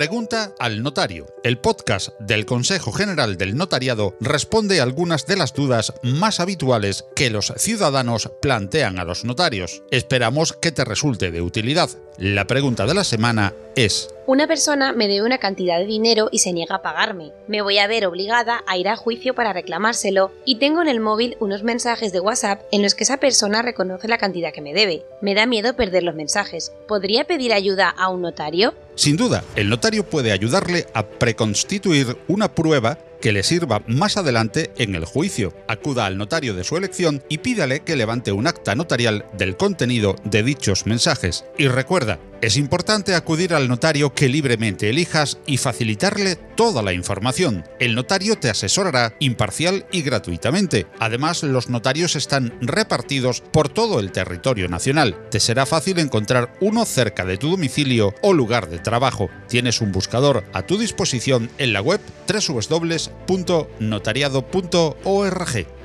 Pregunta al notario. El podcast del Consejo General del Notariado responde a algunas de las dudas más habituales que los ciudadanos plantean a los notarios. Esperamos que te resulte de utilidad. La pregunta de la semana es... Una persona me debe una cantidad de dinero y se niega a pagarme. Me voy a ver obligada a ir a juicio para reclamárselo y tengo en el móvil unos mensajes de WhatsApp en los que esa persona reconoce la cantidad que me debe. Me da miedo perder los mensajes. ¿Podría pedir ayuda a un notario? Sin duda, el notario puede ayudarle a preconstituir una prueba que le sirva más adelante en el juicio. Acuda al notario de su elección y pídale que levante un acta notarial del contenido de dichos mensajes. Y recuerda, es importante acudir al notario que libremente elijas y facilitarle toda la información. El notario te asesorará imparcial y gratuitamente. Además, los notarios están repartidos por todo el territorio nacional. Te será fácil encontrar uno cerca de tu domicilio o lugar de trabajo. Tienes un buscador a tu disposición en la web www.notariado.org.